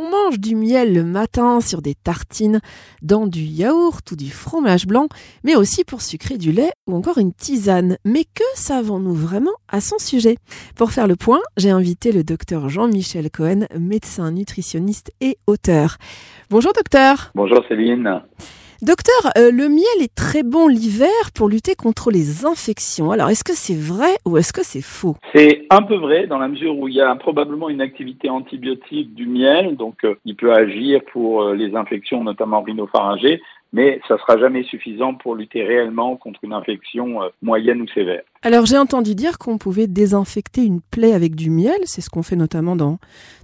On mange du miel le matin sur des tartines, dans du yaourt ou du fromage blanc, mais aussi pour sucrer du lait ou encore une tisane. Mais que savons-nous vraiment à son sujet? Pour faire le point, j'ai invité le docteur Jean-Michel Cohen, médecin nutritionniste et auteur. Bonjour docteur. Bonjour Céline. Docteur, euh, le miel est très bon l'hiver pour lutter contre les infections. Alors, est-ce que c'est vrai ou est-ce que c'est faux? C'est un peu vrai dans la mesure où il y a probablement une activité antibiotique du miel, donc euh, il peut agir pour euh, les infections, notamment rhinopharyngées, mais ça sera jamais suffisant pour lutter réellement contre une infection euh, moyenne ou sévère. Alors j'ai entendu dire qu'on pouvait désinfecter une plaie avec du miel, c'est ce qu'on fait notamment dans,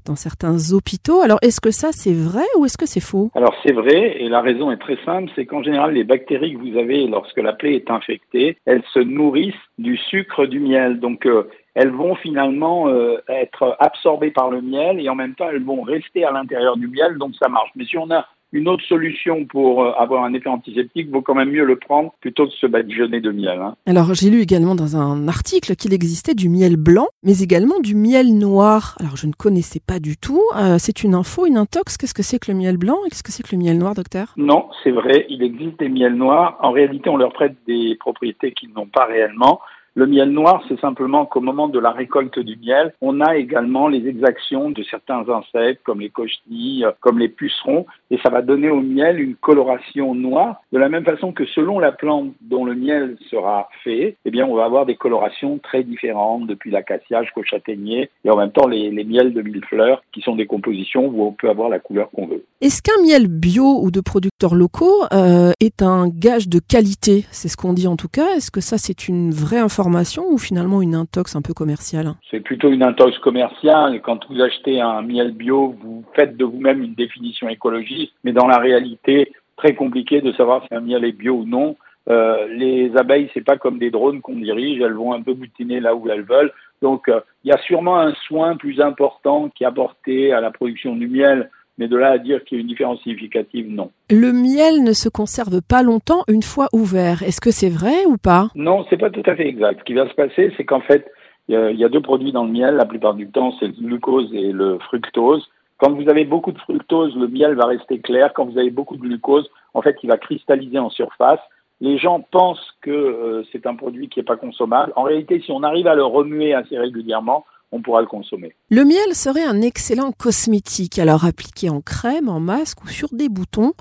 dans certains hôpitaux. Alors est-ce que ça c'est vrai ou est-ce que c'est faux? Alors c'est vrai et la raison est très simple, c'est qu'en général les bactéries que vous avez lorsque la plaie est infectée, elles se nourrissent du sucre du miel. Donc euh, elles vont finalement euh, être absorbées par le miel et en même temps elles vont rester à l'intérieur du miel, donc ça marche. Mais si on a une autre solution pour euh, avoir un effet antiseptique, vaut quand même mieux le prendre plutôt que de se badigeonner de miel. Hein. Alors j'ai lu également dans un article qu'il existait du miel blanc, mais également du miel noir. Alors je ne connaissais pas du tout. Euh, c'est une info, une intox. Qu'est-ce que c'est que le miel blanc et qu'est-ce que c'est que le miel noir, docteur? Non, c'est vrai, il existe des miels noirs. En réalité, on leur prête des propriétés qu'ils n'ont pas réellement. Le miel noir, c'est simplement qu'au moment de la récolte du miel, on a également les exactions de certains insectes comme les cochenilles, comme les pucerons, et ça va donner au miel une coloration noire, de la même façon que selon la plante dont le miel sera fait, eh bien on va avoir des colorations très différentes, depuis l'acacia jusqu'au châtaignier, et en même temps les miels de mille fleurs, qui sont des compositions où on peut avoir la couleur qu'on veut. Est-ce qu'un miel bio ou de producteurs locaux euh, est un gage de qualité? C'est ce qu'on dit en tout cas. Est-ce que ça c'est une vraie information ou finalement une intox un peu commerciale? C'est plutôt une intox commerciale. Quand vous achetez un miel bio, vous faites de vous-même une définition écologiste, mais dans la réalité, très compliqué de savoir si un miel est bio ou non. Euh, les abeilles, c'est pas comme des drones qu'on dirige, elles vont un peu boutiner là où elles veulent. Donc, euh, il y a sûrement un soin plus important qui est apporté à la production du miel mais de là à dire qu'il y a une différence significative, non. Le miel ne se conserve pas longtemps une fois ouvert. Est-ce que c'est vrai ou pas? Non, c'est pas tout à fait exact. Ce qui va se passer, c'est qu'en fait, il y, a deux produits dans le miel. La plupart du temps, c'est le glucose et le fructose. Quand vous avez beaucoup de fructose, le miel va rester clair. Quand vous avez beaucoup de glucose, en fait, il va cristalliser en surface. Les gens pensent que euh, c'est un produit qui n'est pas consommable. En réalité, si on arrive à le remuer assez régulièrement, on pourra le consommer. Le miel serait un excellent cosmétique, alors appliqué en crème, en masque ou sur des boutons.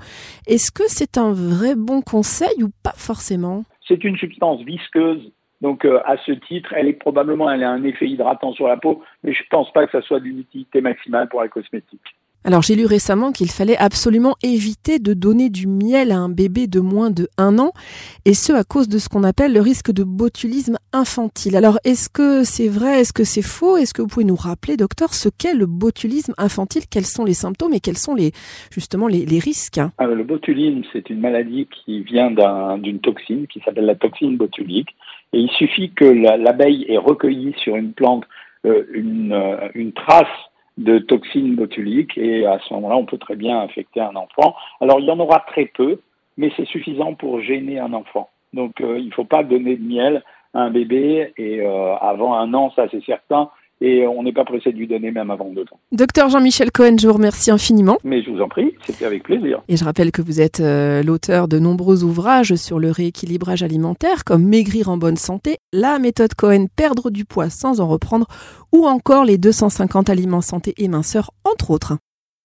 Est-ce que c'est un vrai bon conseil ou pas forcément? C'est une substance visqueuse. Donc euh, à ce titre, elle est probablement elle a un effet hydratant sur la peau, mais je ne pense pas que ça soit d'une utilité maximale pour la cosmétique. Alors j'ai lu récemment qu'il fallait absolument éviter de donner du miel à un bébé de moins de un an, et ce à cause de ce qu'on appelle le risque de botulisme infantile. Alors est-ce que c'est vrai, est-ce que c'est faux? Est-ce que vous pouvez nous rappeler, docteur, ce qu'est le botulisme infantile? Quels sont les symptômes et quels sont les justement les, risques? Le botulisme, c'est une maladie qui vient d'une toxine qui s'appelle la toxine botulique, et il suffit que l'abeille ait recueilli sur une plante euh, euh, une trace de toxines botuliques et à ce moment-là, on peut très bien infecter un enfant. Alors, il y en aura très peu, mais c'est suffisant pour gêner un enfant. Donc, euh, il ne faut pas donner de miel à un bébé et euh, avant un an, ça c'est certain et on n'est pas pressé de lui donner même avant deux ans. Docteur Jean-Michel Cohen, je vous remercie infiniment. Mais je vous en prie, c'était avec plaisir. Et je rappelle que vous êtes euh, l'auteur de nombreux ouvrages sur le rééquilibrage alimentaire, comme Maigrir en bonne santé, la méthode Cohen, perdre du poids sans en reprendre, ou encore les 250 aliments santé et minceur, entre autres.